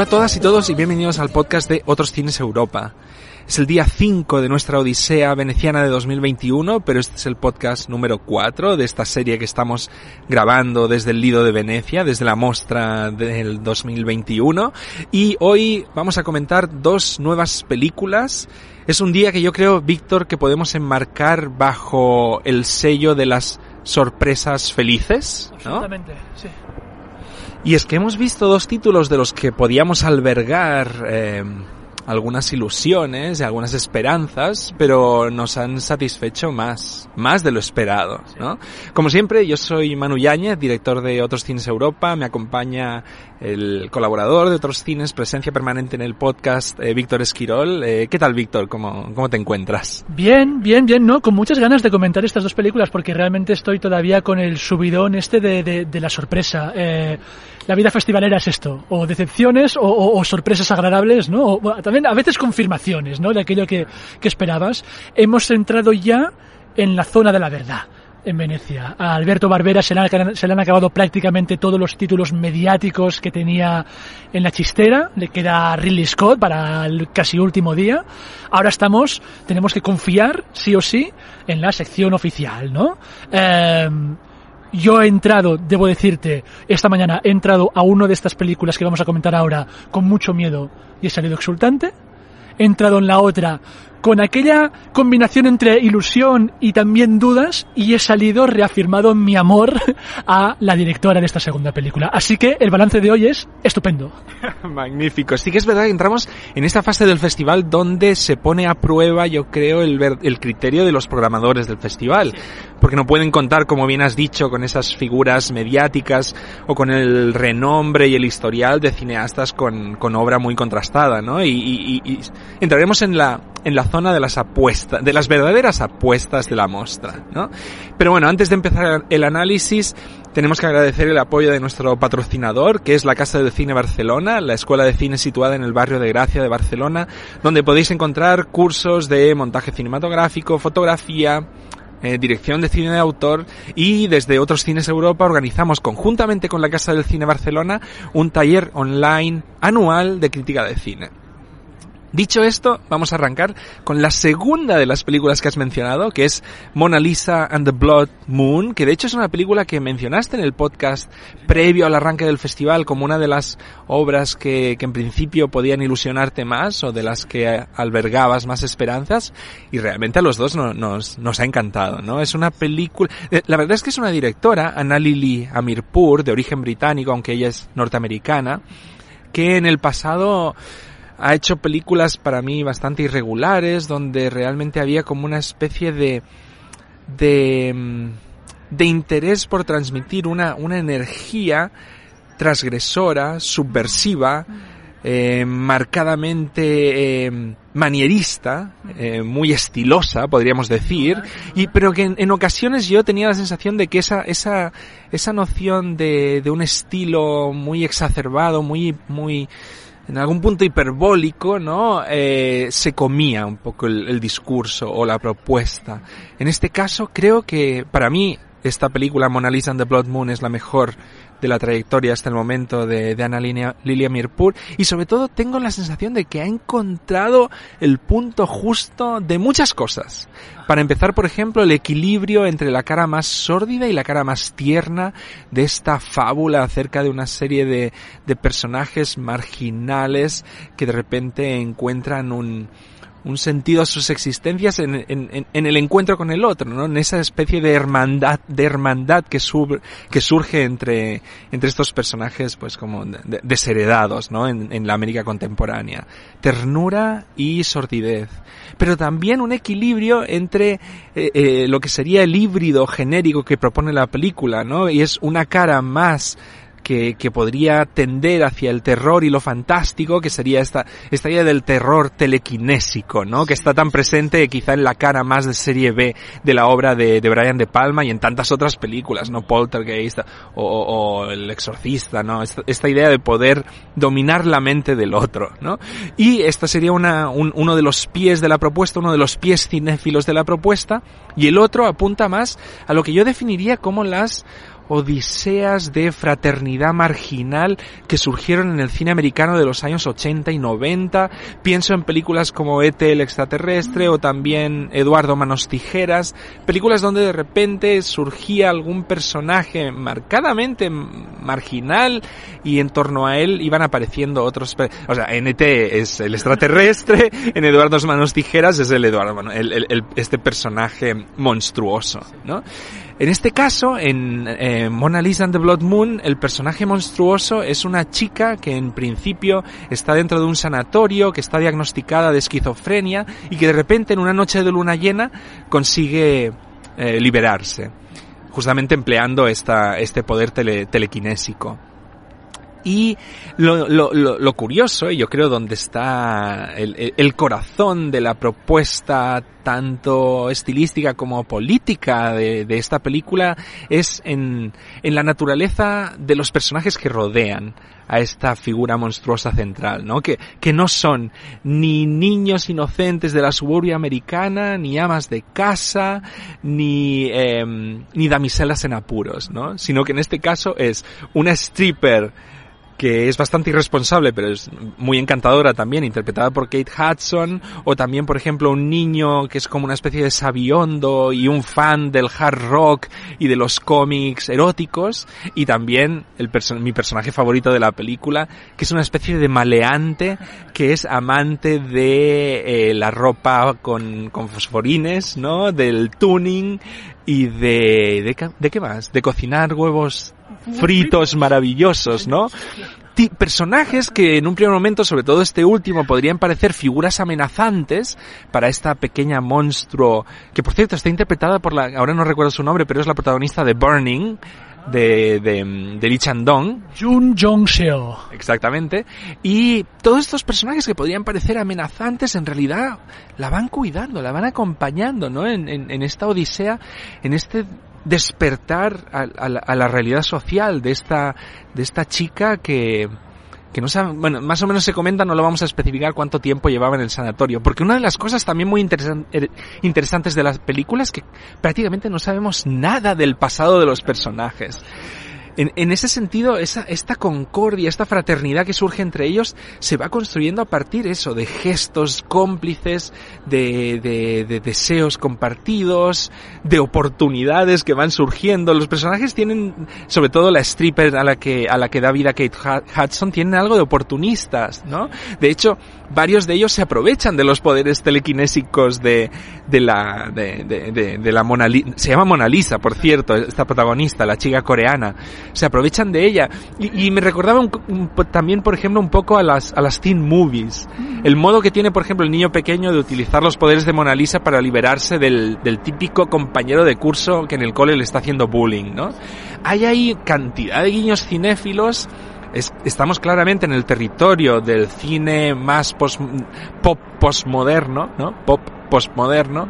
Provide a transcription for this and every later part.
Hola a todas y todos y bienvenidos al podcast de Otros Cines Europa. Es el día 5 de nuestra Odisea Veneciana de 2021, pero este es el podcast número 4 de esta serie que estamos grabando desde el Lido de Venecia, desde la mostra del 2021. Y hoy vamos a comentar dos nuevas películas. Es un día que yo creo, Víctor, que podemos enmarcar bajo el sello de las sorpresas felices. ¿no? Absolutamente, sí. Y es que hemos visto dos títulos de los que podíamos albergar eh, algunas ilusiones y algunas esperanzas, pero nos han satisfecho más, más de lo esperado, ¿no? Como siempre, yo soy Manu Yáñez, director de Otros Cines Europa, me acompaña el colaborador de Otros Cines, presencia permanente en el podcast, eh, Víctor Esquirol. Eh, ¿Qué tal, Víctor? ¿Cómo, ¿Cómo te encuentras? Bien, bien, bien, ¿no? Con muchas ganas de comentar estas dos películas porque realmente estoy todavía con el subidón este de, de, la sorpresa. Eh, la vida festivalera es esto, o decepciones o, sorpresas agradables, ¿no? O, también a veces confirmaciones, ¿no? De aquello que, que esperabas. Hemos entrado ya en la zona de la verdad en Venecia. A Alberto Barbera se le, han, acabado prácticamente todos los títulos mediáticos que tenía en la chistera. Le queda Ridley Scott para el casi último día. Ahora estamos, tenemos que confiar, sí o sí, en la sección oficial, ¿no? Em, yo he entrado, debo decirte, esta mañana he entrado a una de estas películas que vamos a comentar ahora con mucho miedo y he salido exultante. He entrado en la otra con aquella combinación entre ilusión y también dudas y he salido reafirmado en mi amor a la directora de esta segunda película. Así que el balance de hoy es estupendo. Magnífico. Sí que es verdad que entramos en esta fase del festival donde se pone a prueba, yo creo, el, ver- el criterio de los programadores del festival. Porque no pueden contar, como bien has dicho, con esas figuras mediáticas o con el renombre y el historial de cineastas con, con obra muy contrastada, ¿no? Y, y- y- y entraremos en la, en la zona de las apuestas, de las verdaderas apuestas de la muestra, ¿no? Pero bueno, antes de empezar el análisis, tenemos que agradecer el apoyo de nuestro patrocinador, que es la Casa del Cine Barcelona, la escuela de cine situada en el barrio de Gracia de Barcelona, donde podéis encontrar cursos de montaje cinematográfico, fotografía, eh, dirección de cine de autor y desde otros cines Europa organizamos conjuntamente con la Casa del Cine Barcelona un taller online anual de crítica de cine. Dicho esto, vamos a arrancar con la segunda de las películas que has mencionado, que es Mona Lisa and the Blood Moon, que de hecho es una película que mencionaste en el podcast previo al arranque del festival como una de las obras que, en principio podían ilusionarte más o de las que albergabas más esperanzas y realmente a los dos no- nos, nos ha encantado, ¿no? Es una película, eh, la verdad es que es una directora, Anna Lily Amirpur, de origen británico, aunque ella es norteamericana, que en el pasado ha hecho películas para mí bastante irregulares, donde realmente había como una especie de de, mm, de interés por transmitir una, una energía transgresora, subversiva, eh, marcadamente eh, manierista, eh, muy estilosa, podríamos decir, y pero que en, en ocasiones yo tenía la sensación de que esa esa esa noción de, de un estilo muy exacerbado, muy muy en algún punto hiperbólico, ¿no? Eh, se comía un poco el, el discurso o la propuesta. En este caso, creo que para mí esta película Mona Lisa and the Blood Moon es la mejor de la trayectoria hasta el momento de, de Ana Lilia, Mirpur y sobre todo tengo la sensación de que ha encontrado el punto justo de muchas cosas. Para empezar, por ejemplo, el equilibrio entre la cara más sórdida y la cara más tierna de esta fábula acerca de una serie de, de personajes marginales que de repente encuentran un, un sentido a sus existencias en, en, en, el encuentro con el otro, ¿no? En esa especie de hermandad, de hermandad que, sub, que surge entre, entre estos personajes, pues como de, desheredados, ¿no? En, en, la América contemporánea. Ternura y sordidez. Pero también un equilibrio entre eh, eh, lo que sería el híbrido genérico que propone la película, ¿no? Y es una cara más que, que, podría tender hacia el terror y lo fantástico, que sería esta, esta idea del terror telequinésico, ¿no? Que está tan presente quizá en la cara más de serie B de la obra de, de Brian De Palma y en tantas otras películas, ¿no? Poltergeist o, o, El Exorcista, ¿no? Esta, esta, idea de poder dominar la mente del otro, ¿no? Y esta sería una, un, uno de los pies de la propuesta, uno de los pies cinéfilos de la propuesta, y el otro apunta más a lo que yo definiría como las odiseas de fraternidad marginal que surgieron en el cine americano de los años 80 y 90. Pienso en películas como E.T. el extraterrestre o también Eduardo Manos Tijeras, películas donde de repente surgía algún personaje marcadamente marginal y en torno a él iban apareciendo otros, o sea, en E.T. es el extraterrestre, en Eduardo Manos Tijeras es el Eduardo, el, el, el, este personaje monstruoso, ¿no? En este caso, en eh, Mona Lisa and the Blood Moon, el personaje monstruoso es una chica que en principio está dentro de un sanatorio, que está diagnosticada de esquizofrenia y que de repente en una noche de luna llena consigue eh, liberarse, justamente empleando esta, este poder tele, telequinésico. Y lo, lo, lo, curioso, y yo creo donde está el, el, corazón de la propuesta tanto estilística como política de, de esta película, es en, en, la naturaleza de los personajes que rodean a esta figura monstruosa central, ¿no? Que, que no son ni niños inocentes de la suburbia americana, ni amas de casa, ni, eh, ni damiselas en apuros, ¿no? Sino que en este caso es una stripper que es bastante irresponsable, pero es muy encantadora también, interpretada por Kate Hudson, o también, por ejemplo, un niño que es como una especie de sabiondo y un fan del hard rock y de los cómics eróticos, y también el mi personaje favorito de la película, que es una especie de maleante que es amante de eh, la ropa con, con fosforines, ¿no? Del tuning y de, de, de qué más? De cocinar huevos fritos maravillosos, ¿no? personajes que en un primer momento, sobre todo este último, podrían parecer figuras amenazantes para esta pequeña monstruo, que por cierto está interpretada por la, ahora no recuerdo su nombre, pero es la protagonista de Burning, de, de, de Lee Chandong. Jun Jong Seo. Exactamente. Y todos estos personajes que podrían parecer amenazantes, en realidad la van cuidando, la van acompañando, ¿no? En, en, en esta odisea, en este despertar a, a, la, a, la, realidad social de esta, de esta chica que, que no sabe, bueno, más o menos se comenta, no lo vamos a especificar cuánto tiempo llevaba en el sanatorio, porque una de las cosas también muy interesan, interesantes de la película es que prácticamente no sabemos nada del pasado de los personajes. En, en, ese sentido, esa, esta concordia, esta fraternidad que surge entre ellos, se va construyendo a partir eso, de gestos cómplices, de, de, de, deseos compartidos, de oportunidades que van surgiendo. Los personajes tienen, sobre todo la stripper a la que, a la que da vida Kate Hudson, tienen algo de oportunistas, ¿no? De hecho, varios de ellos se aprovechan de los poderes telequinésicos de, de la, de, de, de, la Mona Lisa. Se llama Mona Lisa, por cierto, esta protagonista, la chica coreana. Se aprovechan de ella. Y, y me recordaba un, un, también, por ejemplo, un poco a las, a las teen movies. El modo que tiene, por ejemplo, el niño pequeño de utilizar los poderes de Mona Lisa para liberarse del, del típico compañero de curso que en el cole le está haciendo bullying, ¿no? Hay ahí cantidad de guiños cinéfilos es, estamos claramente en el territorio del cine más post, pop postmoderno, ¿no? Pop postmoderno,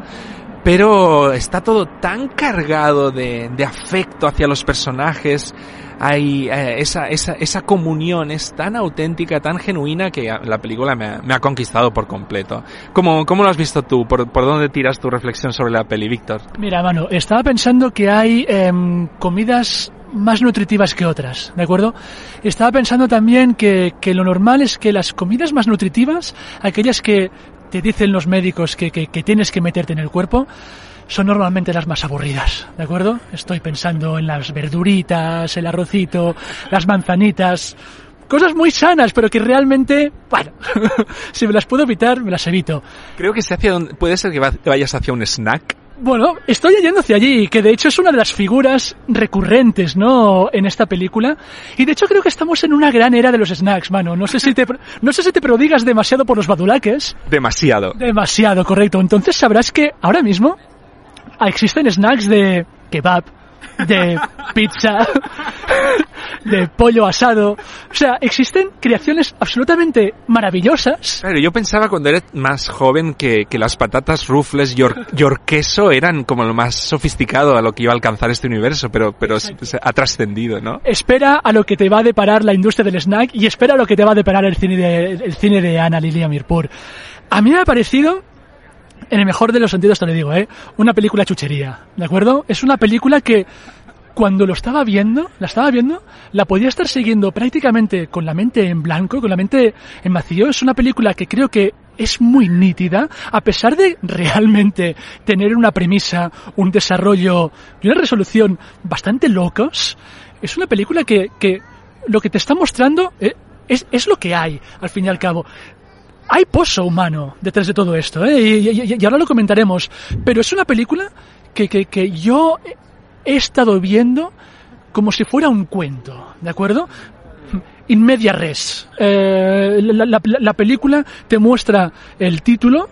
pero está todo tan cargado de, afecto hacia los personajes, hay eh, esa, esa, esa comunión es tan auténtica, tan genuina que la película me ha, conquistado por completo. ¿Cómo, ¿Cómo, lo has visto tú? ¿Por, ¿Por, dónde tiras tu reflexión sobre la peli, Víctor? Mira, mano, estaba pensando que hay eh, comidas más nutritivas que otras, ¿de acuerdo? Estaba pensando también que, que lo normal es que las comidas más nutritivas, aquellas que te dicen los médicos que, que, tienes que meterte en el cuerpo, son normalmente las más aburridas, ¿de acuerdo? Estoy pensando en las verduritas, el arrocito, las manzanitas, cosas muy sanas, pero que realmente, bueno, si me las puedo evitar, me las evito. Creo que se hacia puede ser que vayas hacia un snack. Bueno, estoy yendo hacia allí, que de hecho es una de las figuras recurrentes, ¿no? En esta película. Y de hecho creo que estamos en una gran era de los snacks, mano. No sé si te, no sé si te prodigas demasiado por los badulaques. Demasiado. Demasiado, correcto. Entonces sabrás que ahora mismo existen snacks de kebab, de pizza, de pollo asado. O sea, existen creaciones absolutamente maravillosas. Claro, yo pensaba cuando eres más joven que, que las patatas rufles york, queso eran como lo más sofisticado a lo que iba a alcanzar este universo, pero, pero ha trascendido, ¿no? Espera a lo que te va a deparar la industria del snack y espera a lo que te va a deparar el cine de, el cine de Ana Lilia Mirpur. A mí me ha parecido en el mejor de los sentidos te lo digo, ¿eh? Una película chuchería, ¿de acuerdo? Es una película que cuando lo estaba viendo, la estaba viendo, la podía estar siguiendo prácticamente con la mente en blanco, con la mente en vacío. Es una película que creo que es muy nítida, a pesar de realmente tener una premisa, un desarrollo y una resolución bastante locos. Es una película que, que lo que te está mostrando eh, es, es lo que hay, al fin y al cabo hay pozo humano detrás de todo esto, ¿eh? y, y, y, ahora lo comentaremos, pero es una película que, que, que yo he estado viendo como si fuera un cuento, ¿de acuerdo? In media res. Eh, la, la, la película te muestra el título,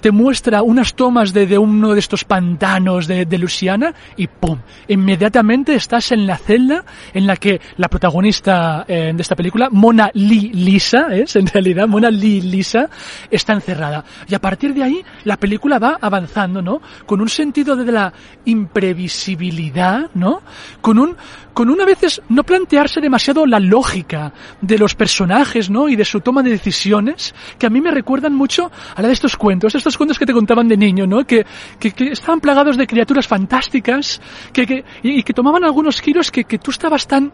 te muestra unas tomas de, de uno de estos pantanos de, de, Luisiana y ¡pum! Inmediatamente estás en la celda en la que la protagonista eh, de esta película, Mona Lee Lisa, es en realidad, Mona Lee Lisa, está encerrada. Y a partir de ahí la película va avanzando, ¿no? Con un sentido de la imprevisibilidad, ¿no? Con un, con un a veces no plantearse demasiado la lógica de los personajes, ¿no? Y de su toma de decisiones, que a mí me recuerdan mucho a la de estos cuentos, estos cuentos que te contaban de niño, ¿no? Que, que, que estaban plagados de criaturas fantásticas, que, que, y, y que tomaban algunos giros que, que tú estabas tan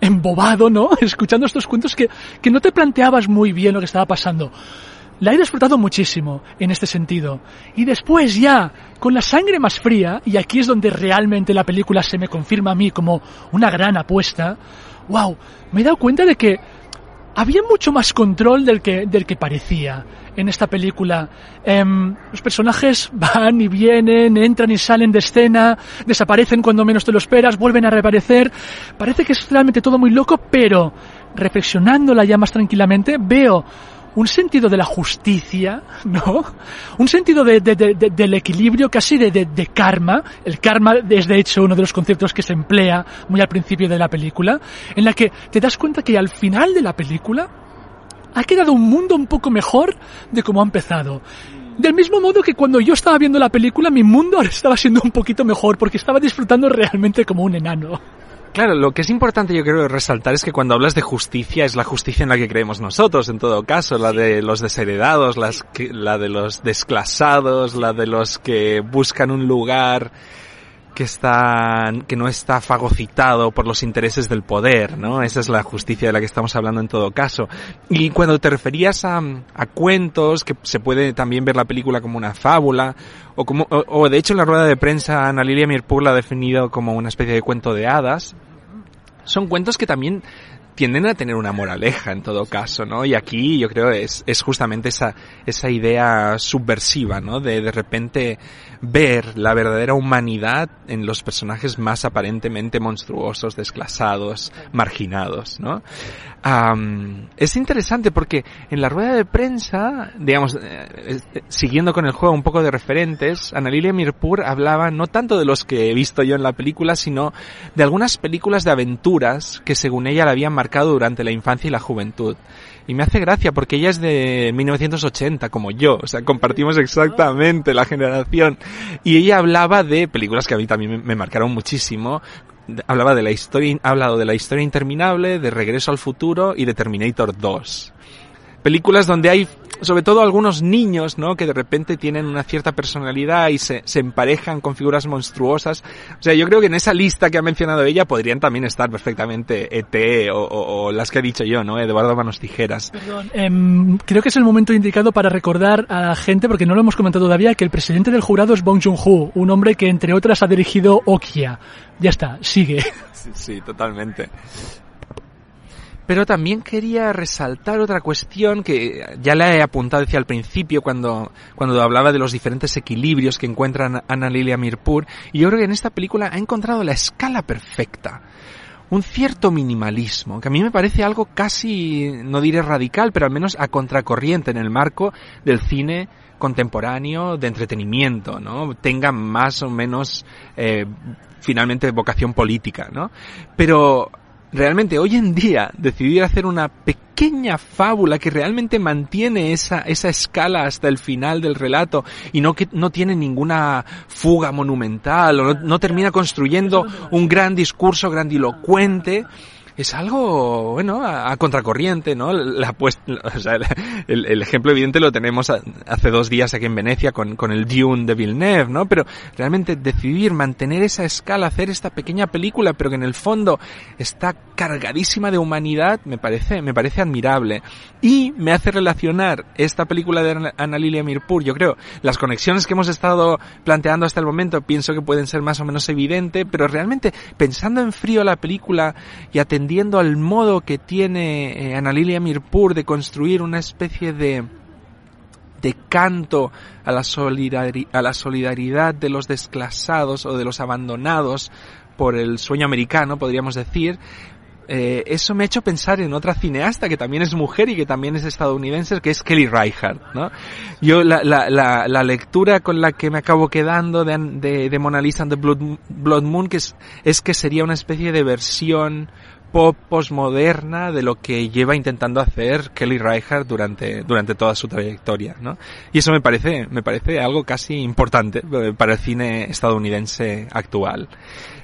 embobado, ¿no? Escuchando estos cuentos que, que no te planteabas muy bien lo que estaba pasando. La he disfrutado muchísimo en este sentido. Y después ya, con la sangre más fría, y aquí es donde realmente la película se me confirma a mí como una gran apuesta, wow, me he dado cuenta de que había mucho más control del que, del que parecía en esta película. Eh, los personajes van y vienen, entran y salen de escena, desaparecen cuando menos te lo esperas, vuelven a reaparecer. Parece que es realmente todo muy loco, pero reflexionándola ya más tranquilamente, veo un sentido de la justicia, ¿no? Un sentido de, de, de, del equilibrio, casi de, karma. El karma es de hecho uno de los conceptos que se emplea muy al principio de la película, en la que te das cuenta que al final de la película ha quedado un mundo un poco mejor de como ha empezado. Del mismo modo que cuando yo estaba viendo la película, mi mundo ahora estaba siendo un poquito mejor porque estaba disfrutando realmente como un enano. Claro, lo que es importante yo creo resaltar es que cuando hablas de justicia es la justicia en la que creemos nosotros, en todo caso, la de los desheredados, las que, la de los desclasados, la de los que buscan un lugar que está, que no está fagocitado por los intereses del poder, ¿no? Esa es la justicia de la que estamos hablando en todo caso. Y cuando te referías a, a cuentos, que se puede también ver la película como una fábula, o como, o, o de hecho en la rueda de prensa Ana Lilia Mirpur la ha definido como una especie de cuento de hadas, son cuentos que también tienden a tener una moraleja en todo caso, ¿no? Y aquí yo creo es, es justamente esa, esa idea subversiva, ¿no? De de repente ver la verdadera humanidad en los personajes más aparentemente monstruosos, desclasados, marginados, ¿no? Um, es interesante porque en la rueda de prensa, digamos, eh, siguiendo con el juego un poco de referentes, Analilia Mirpur hablaba no tanto de los que he visto yo en la película, sino de algunas películas de aventuras que según ella la habían marcado marcado durante la infancia y la juventud. Y me hace gracia porque ella es de 1980, como yo, o sea, compartimos exactamente la generación. Y ella hablaba de películas que a mí también me, marcaron muchísimo, hablaba de la historia, ha hablado de la historia interminable, de Regreso al futuro y de Terminator 2. Películas donde hay, sobre todo algunos niños, ¿no? Que de repente tienen una cierta personalidad y se, se emparejan con figuras monstruosas. O sea, yo creo que en esa lista que ha mencionado ella podrían también estar perfectamente ET o, o- o las que he dicho yo, ¿no? Eduardo Manos Tijeras. Perdón, em, creo que es el momento indicado para recordar a la gente, porque no lo hemos comentado todavía, que el presidente del jurado es Bong Joon-ho, un hombre que entre otras ha dirigido Okia. Ya está, sigue. Sí, sí, totalmente. Pero también quería resaltar otra cuestión que ya la he apuntado hacia al principio cuando, cuando hablaba de los diferentes equilibrios que encuentra Ana Lilia Mirpur. Y yo creo que en esta película ha encontrado la escala perfecta. Un cierto minimalismo, que a mí me parece algo casi, no diré radical, pero al menos a contracorriente en el marco del cine contemporáneo de entretenimiento, ¿no? Tenga más o menos eh, finalmente vocación política, ¿no? Pero realmente hoy en día decidir hacer una pequeña fábula que realmente mantiene esa, esa escala hasta el final del relato y no que no tiene ninguna fuga monumental o no, no termina construyendo un gran discurso grandilocuente es algo, bueno, a, contracorriente, ¿no? El, ejemplo evidente lo tenemos hace dos días aquí en Venecia con, con el Dune de Villeneuve, ¿no? Pero realmente decidir mantener esa escala, hacer esta pequeña película, pero que en el fondo está cargadísima de humanidad, me parece, me parece admirable. Y me hace relacionar esta película de Ana Lilia Mirpur, yo creo, las conexiones que hemos estado planteando hasta el momento, pienso que pueden ser más o menos evidentes, pero realmente pensando en frío la película y atendiendo al modo que tiene eh, Ana Lilia Mirpur de construir una especie de de canto a la, solidari a la solidaridad de los desclasados o de los abandonados por el sueño americano, podríamos decir, eh, eso me ha hecho pensar en otra cineasta que también es mujer y que también es estadounidense, que es Kelly Reichardt, ¿no? Yo, la, la, la, la lectura con la que me acabo quedando de, de, de Mona Lisa and the Blood, Blood Moon, que es, es que sería una especie de versión pop postmoderna de lo que lleva intentando hacer Kelly Reichardt durante, durante toda su trayectoria, ¿no? Y eso me parece, me parece algo casi importante para el cine estadounidense actual.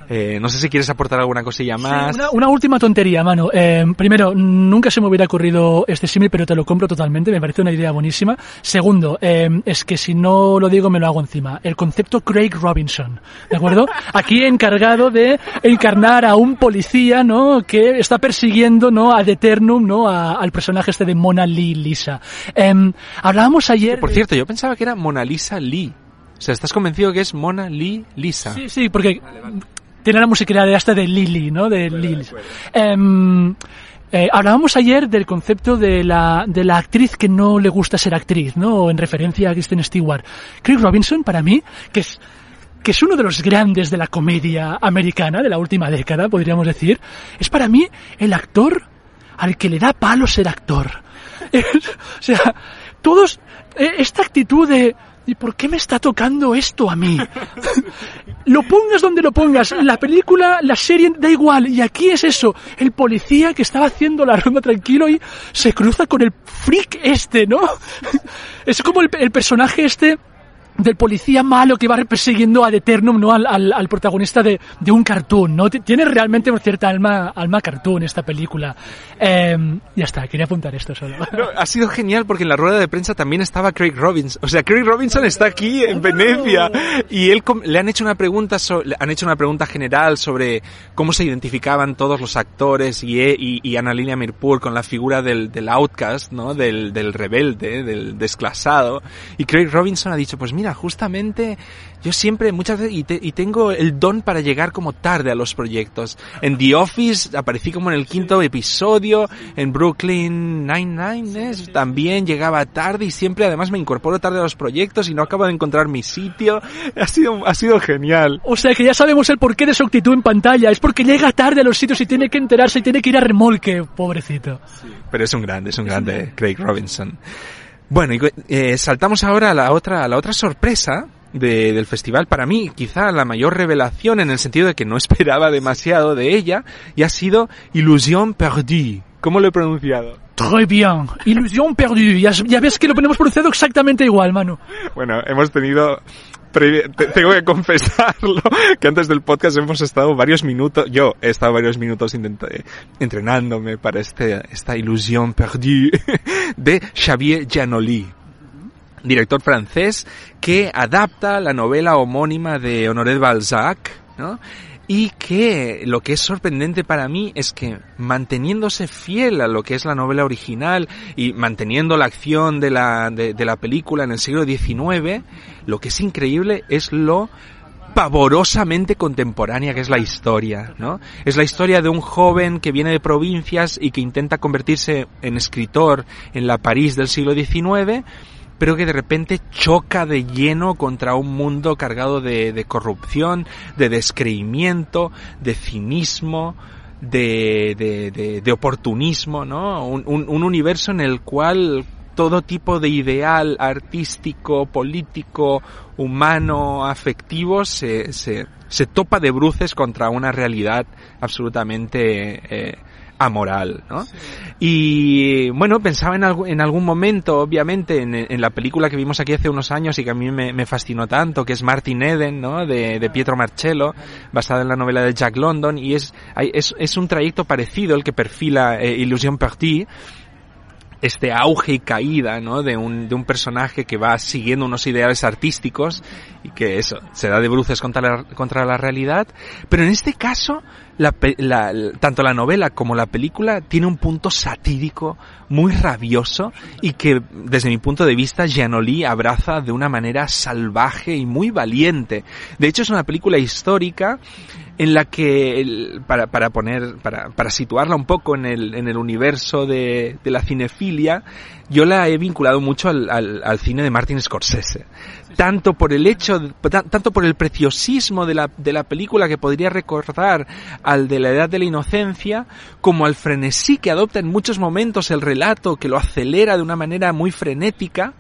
Eh, no sé si quieres aportar alguna cosilla más. Sí, una, una, última tontería, mano. Eh, primero, nunca se me hubiera ocurrido este símil, pero te lo compro totalmente. Me parece una idea buenísima. Segundo, eh, es que si no lo digo me lo hago encima. El concepto Craig Robinson, ¿de acuerdo? Aquí encargado de encarnar a un policía, ¿no? Que está persiguiendo, ¿no? Ad eternum, ¿no? A, al personaje este de Mona Lee Lisa. Em, hablábamos ayer. Por cierto, yo pensaba que era Mona Lisa Lee. O sea, ¿estás convencido que es Mona Lee Lisa? Sí, sí, porque vale, vale tiene la musiquilidad de hasta de Lily, ¿no? De Lily. Eh, eh, hablábamos ayer del concepto de la, de la actriz que no le gusta ser actriz, ¿no? En referencia a Kristen Stewart. Craig Robinson, para mí, que es, que es uno de los grandes de la comedia americana de la última década, podríamos decir, es para mí el actor al que le da palo ser actor. o sea, todos, eh, esta actitud de, ¿Y por qué me está tocando esto a mí? lo pongas donde lo pongas, la película, la serie, da igual. Y aquí es eso, el policía que estaba haciendo la ronda tranquilo y se cruza con el freak este, ¿no? es como el, el personaje este del policía malo que va persiguiendo ad eternum ¿no? al, al, al protagonista de, de, un cartoon, ¿no? Tiene realmente una cierta alma, alma cartoon esta película. Eh, ya está, quería apuntar esto solo. No, ha sido genial porque en la rueda de prensa también estaba Craig Robinson. O sea, Craig Robinson está aquí en Venecia y él le han hecho una pregunta, so, le han hecho una pregunta general sobre cómo se identificaban todos los actores y, y, y Annalina Mirpur con la figura del, del outcast, ¿no? Del, del rebelde, del desclasado. Y Craig Robinson ha dicho, pues mira, justamente yo siempre, muchas veces, y, te, y, tengo el don para llegar como tarde a los proyectos. En The Office aparecí como en el quinto episodio, en Brooklyn Nine-Nine también llegaba tarde y siempre además me incorporo tarde a los proyectos y no acabo de encontrar mi sitio. Ha sido, ha sido genial. O sea que ya sabemos el porqué de su actitud en pantalla, es porque llega tarde a los sitios y tiene que enterarse y tiene que ir a remolque, pobrecito. Sí, pero es un grande, es un grande Craig Robinson. Bueno, y, eh, saltamos ahora a la otra, a la otra sorpresa de, del festival. Para mí, quizá la mayor revelación en el sentido de que no esperaba demasiado de ella, y ha sido Illusion Perdue. ¿Cómo lo he pronunciado? Très bien. Illusion perdue. Ya, ya ves que lo hemos pronunciado exactamente igual, Manu. Bueno, hemos tenido tengo que confesarlo que antes del podcast hemos estado varios minutos, yo he estado varios minutos entrenándome para este, esta ilusión perdue de Xavier Giannoli, director francés que adapta la novela homónima de Honoré de Balzac, ¿no? Y que lo que es sorprendente para mí es que manteniéndose fiel a lo que es la novela original y manteniendo la acción de la, de la película en el siglo XIX, lo que es increíble es lo pavorosamente contemporánea que es la historia, ¿no? Es la historia de un joven que viene de provincias y que intenta convertirse en escritor en la París del siglo XIX, pero que de repente choca de lleno contra un mundo cargado de, de corrupción, de descreimiento, de cinismo, de, de, de, de oportunismo, ¿no? Un, un, un universo en el cual todo tipo de ideal artístico, político, humano, afectivo se, se, se topa de bruces contra una realidad absolutamente eh, amoral, ¿no? Y bueno, pensaba en, en algún momento, obviamente, en, en la película que vimos aquí hace unos años y que a mí me, me fascinó tanto, que es Martin Eden, ¿no? De, de Pietro Marcello, basada en la novela de Jack London, y es, es, es un trayecto parecido el que perfila eh, Illusion Perdue, este auge y caída, ¿no? De un, de un personaje que va siguiendo unos ideales artísticos y que eso, se da de bruces contra la, contra la realidad. Pero en este caso, la, la- tanto la novela como la película tiene un punto satírico muy rabioso y que desde mi punto de vista Giannoli abraza de una manera salvaje y muy valiente. De hecho es una película histórica en la que el- para, para poner para, para situarla un poco en el, en el universo de, de la cinefilia yo la he vinculado mucho al, al, al cine de Martin Scorsese. Tanto por el hecho tanto por el preciosismo de la, de la película que podría recordar al de la edad de la inocencia como al frenesí que adopta en muchos momentos el relato que lo acelera de una manera muy frenética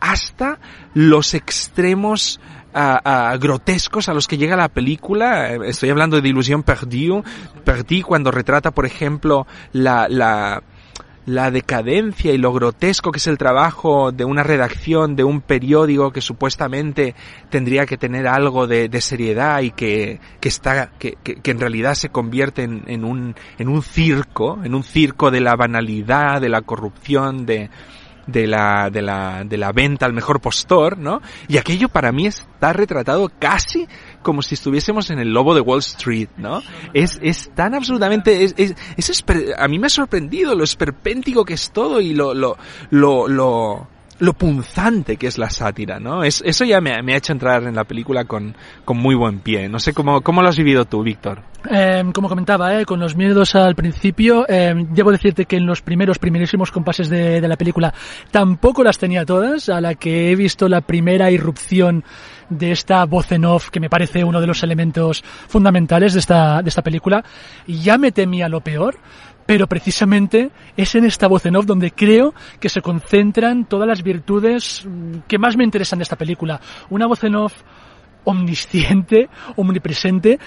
hasta los extremos a, a grotescos a los que llega la película. Eh, Estoy hablando de Ilusión Perdue, Perdue cuando retrata, por ejemplo, la, la, la decadencia y lo grotesco que es el trabajo de una redacción de un periódico que supuestamente tendría que tener algo de, de seriedad y que, que está, que, que, que en realidad se convierte en, en un, en un circo, en un circo de la banalidad, de la corrupción, de, de la, de la, de la venta al mejor postor, ¿no? Y aquello para mí está retratado casi como si estuviésemos en el lobo de Wall Street, ¿no? Es, es tan absolutamente, es, es, es a mí me ha sorprendido lo esperpéntico que es todo y lo, lo, lo, lo, lo punzante que es la sátira, ¿no? Es, eso ya me, me ha hecho entrar en la película con, con muy buen pie. No sé cómo, cómo lo has vivido tú, Víctor. Eh, como comentaba, eh, con los miedos al principio, eh, debo decirte que en los primeros, primerísimos compases de, de la película tampoco las tenía todas, a la que he visto la primera irrupción de esta voz en off, que me parece uno de los elementos fundamentales de esta, de esta película, ya me temía lo peor, pero precisamente es en esta voz en off donde creo que se concentran todas las virtudes mm, que más me interesan de esta película. Una voz en off omnisciente, omnipresente,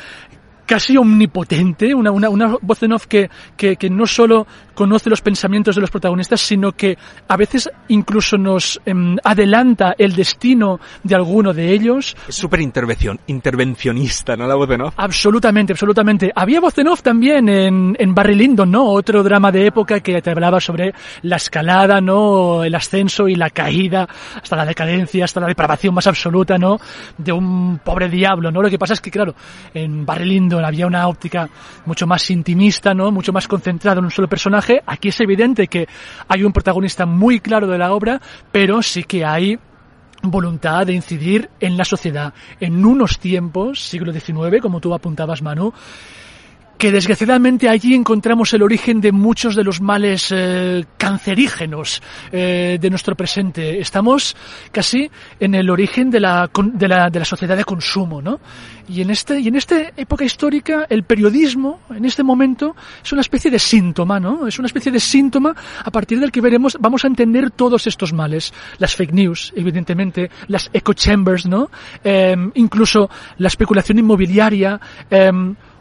casi omnipotente, una, una, una voz en off que, que, que no solo conoce los pensamientos de los protagonistas, sino que a veces incluso nos em, adelanta el destino de alguno de ellos. Súper intervención, intervencionista, ¿no? La voz de no. Absolutamente, absolutamente. Había voz en off también en, en Barry Lyndon, ¿no? Otro drama de época que te hablaba sobre la escalada, ¿no? El ascenso y la caída, hasta la decadencia, hasta la depravación más absoluta, ¿no? De un pobre diablo, ¿no? Lo que pasa es que, claro, en Barry Lyndon había una óptica mucho más intimista, ¿no? Mucho más concentrada en un solo personaje. Aquí es evidente que hay un protagonista muy claro de la obra, pero sí que hay voluntad de incidir en la sociedad en unos tiempos, siglo XIX, como tú apuntabas, Manu, que desgraciadamente allí encontramos el origen de muchos de los males eh, cancerígenos eh, de nuestro presente. Estamos casi en el origen de la, de la, de la sociedad de consumo, ¿no? Y en, este, y en esta época histórica, el periodismo, en este momento, es una especie de síntoma, ¿no? Es una especie de síntoma a partir del que veremos, vamos a entender todos estos males. Las fake news, evidentemente, las echo chambers, ¿no? Eh, incluso la especulación inmobiliaria, eh,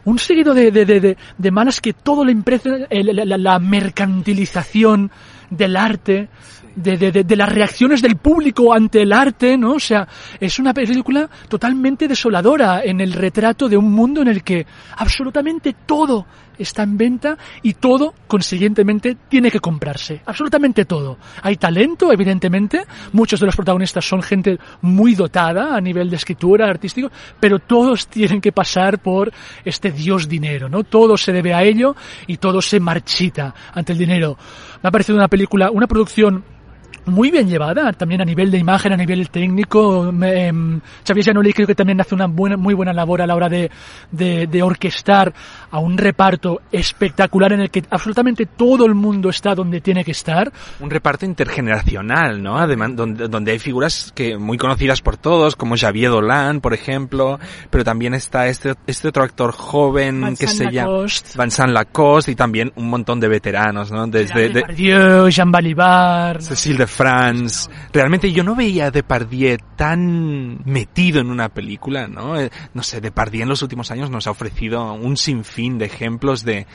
un seguido de, de, de, de, de malas que todo le impresiona, la, la, la mercantilización del arte, de, de, de, las reacciones del público ante el arte, ¿no? O sea, es una película totalmente desoladora en el retrato de un mundo en el que absolutamente todo está en venta y todo, consiguientemente, tiene que comprarse. Absolutamente todo. Hay talento, evidentemente. Muchos de los protagonistas son gente muy dotada a nivel de escritura, artístico, pero todos tienen que pasar por este dios dinero, ¿no? Todo se debe a ello y todo se marchita ante el dinero. Me ha parecido una película, una producción muy bien llevada, también a nivel de imagen, a nivel técnico. Eh, Xavier Giannoli creo que también hace una buena, muy buena labor a la hora de, de, de, orquestar a un reparto espectacular en el que absolutamente todo el mundo está donde tiene que estar. Un reparto intergeneracional, ¿no? Además, donde, donde hay figuras que muy conocidas por todos, como Xavier Dolan, por ejemplo, pero también está este, este otro actor joven Vincent que se llama Vincent Lacoste y también un montón de veteranos, ¿no? Desde de, Depardieu, Jean Balibar, Cecil de France. Realmente yo no veía a Depardieu tan metido en una película, ¿no? Eh, No sé, Depardieu en los últimos años nos ha ofrecido un sinfín de ejemplos de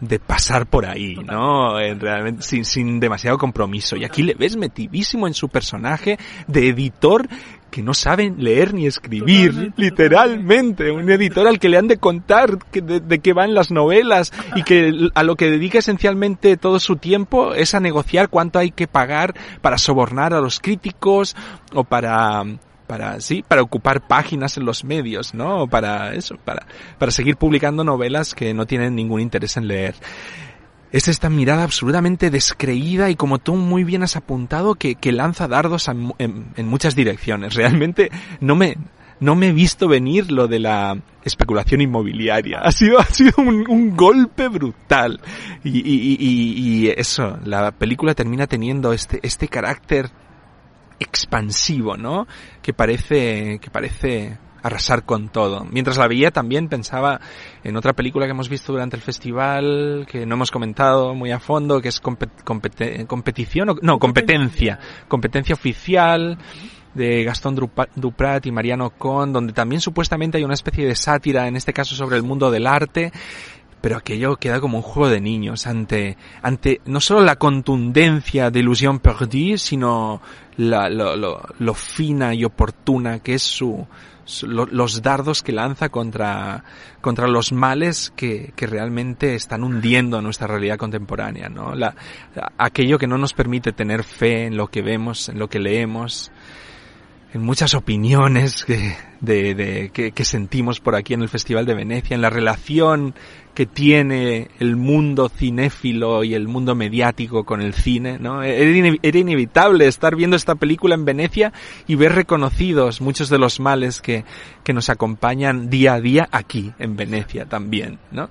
de pasar por ahí, ¿no? Eh, Realmente sin, sin demasiado compromiso. Y aquí le ves metidísimo en su personaje de editor que no saben leer ni escribir, Totalmente, literalmente, un editor al que le han de contar que de, de qué van las novelas y que a lo que dedica esencialmente todo su tiempo es a negociar cuánto hay que pagar para sobornar a los críticos o para para sí, para ocupar páginas en los medios, ¿no? Para eso, para para seguir publicando novelas que no tienen ningún interés en leer es esta mirada absolutamente descreída y como tú muy bien has apuntado que, que lanza dardos en, en, muchas direcciones. Realmente no me, no me he visto venir lo de la especulación inmobiliaria. Ha sido, ha sido un, un golpe brutal. Y, y, y, y, eso, la película termina teniendo este, este carácter expansivo, ¿no? Que parece, que parece arrasar con todo. Mientras la veía también pensaba en otra película que hemos visto durante el festival, que no hemos comentado muy a fondo, que es compet compet competición, o, no, competencia, competencia oficial de Gastón Duprat y Mariano Con, donde también supuestamente hay una especie de sátira, en este caso sobre el mundo del arte, pero aquello queda como un juego de niños ante, ante no solo la contundencia de Illusion Perdue, sino la, lo, fina y oportuna que es su, los dardos que lanza contra, contra los males que, que realmente están hundiendo nuestra realidad contemporánea, ¿no? Aquello que no nos permite tener fe en lo que vemos, en lo que leemos, en muchas opiniones que, de, de, que, que, sentimos por aquí en el Festival de Venecia, en la relación que tiene el mundo cinéfilo y el mundo mediático con el cine, ¿no? Era, era inevitable estar viendo esta película en Venecia y ver reconocidos muchos de los males que, que nos acompañan día a día aquí en Venecia también, ¿no?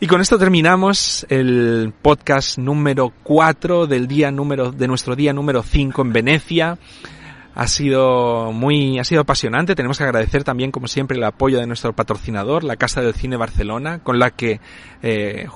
Y con esto terminamos el podcast número 4 del día número, de nuestro día número 5 en Venecia ha sido muy, ha sido apasionante. Tenemos que agradecer también, como siempre, el apoyo de nuestro patrocinador, la Casa del Cine Barcelona, con la que, eh,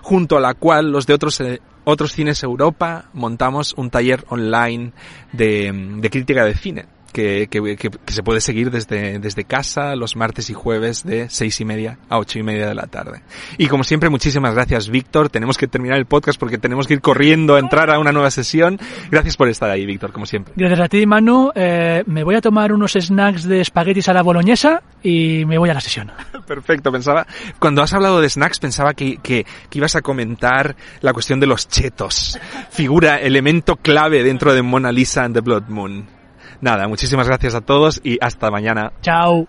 junto a la cual los de otros, eh, otros cines Europa montamos un taller online de, de crítica de cine que, que, que, que, se puede seguir desde, desde casa los martes y jueves de seis y media a ocho y media de la tarde. Y como siempre, muchísimas gracias, Víctor. Tenemos que terminar el podcast porque tenemos que ir corriendo a entrar a una nueva sesión. Gracias por estar ahí, Víctor, como siempre. Gracias a ti, Manu. Eh, me voy a tomar unos snacks de espaguetis a la boloñesa y me voy a la sesión. Perfecto, pensaba, cuando has hablado de snacks, pensaba que, que, que ibas a comentar la cuestión de los chetos. Figura, elemento clave dentro de Mona Lisa and the Blood Moon. Nada, muchísimas gracias a todos y hasta mañana. Chao.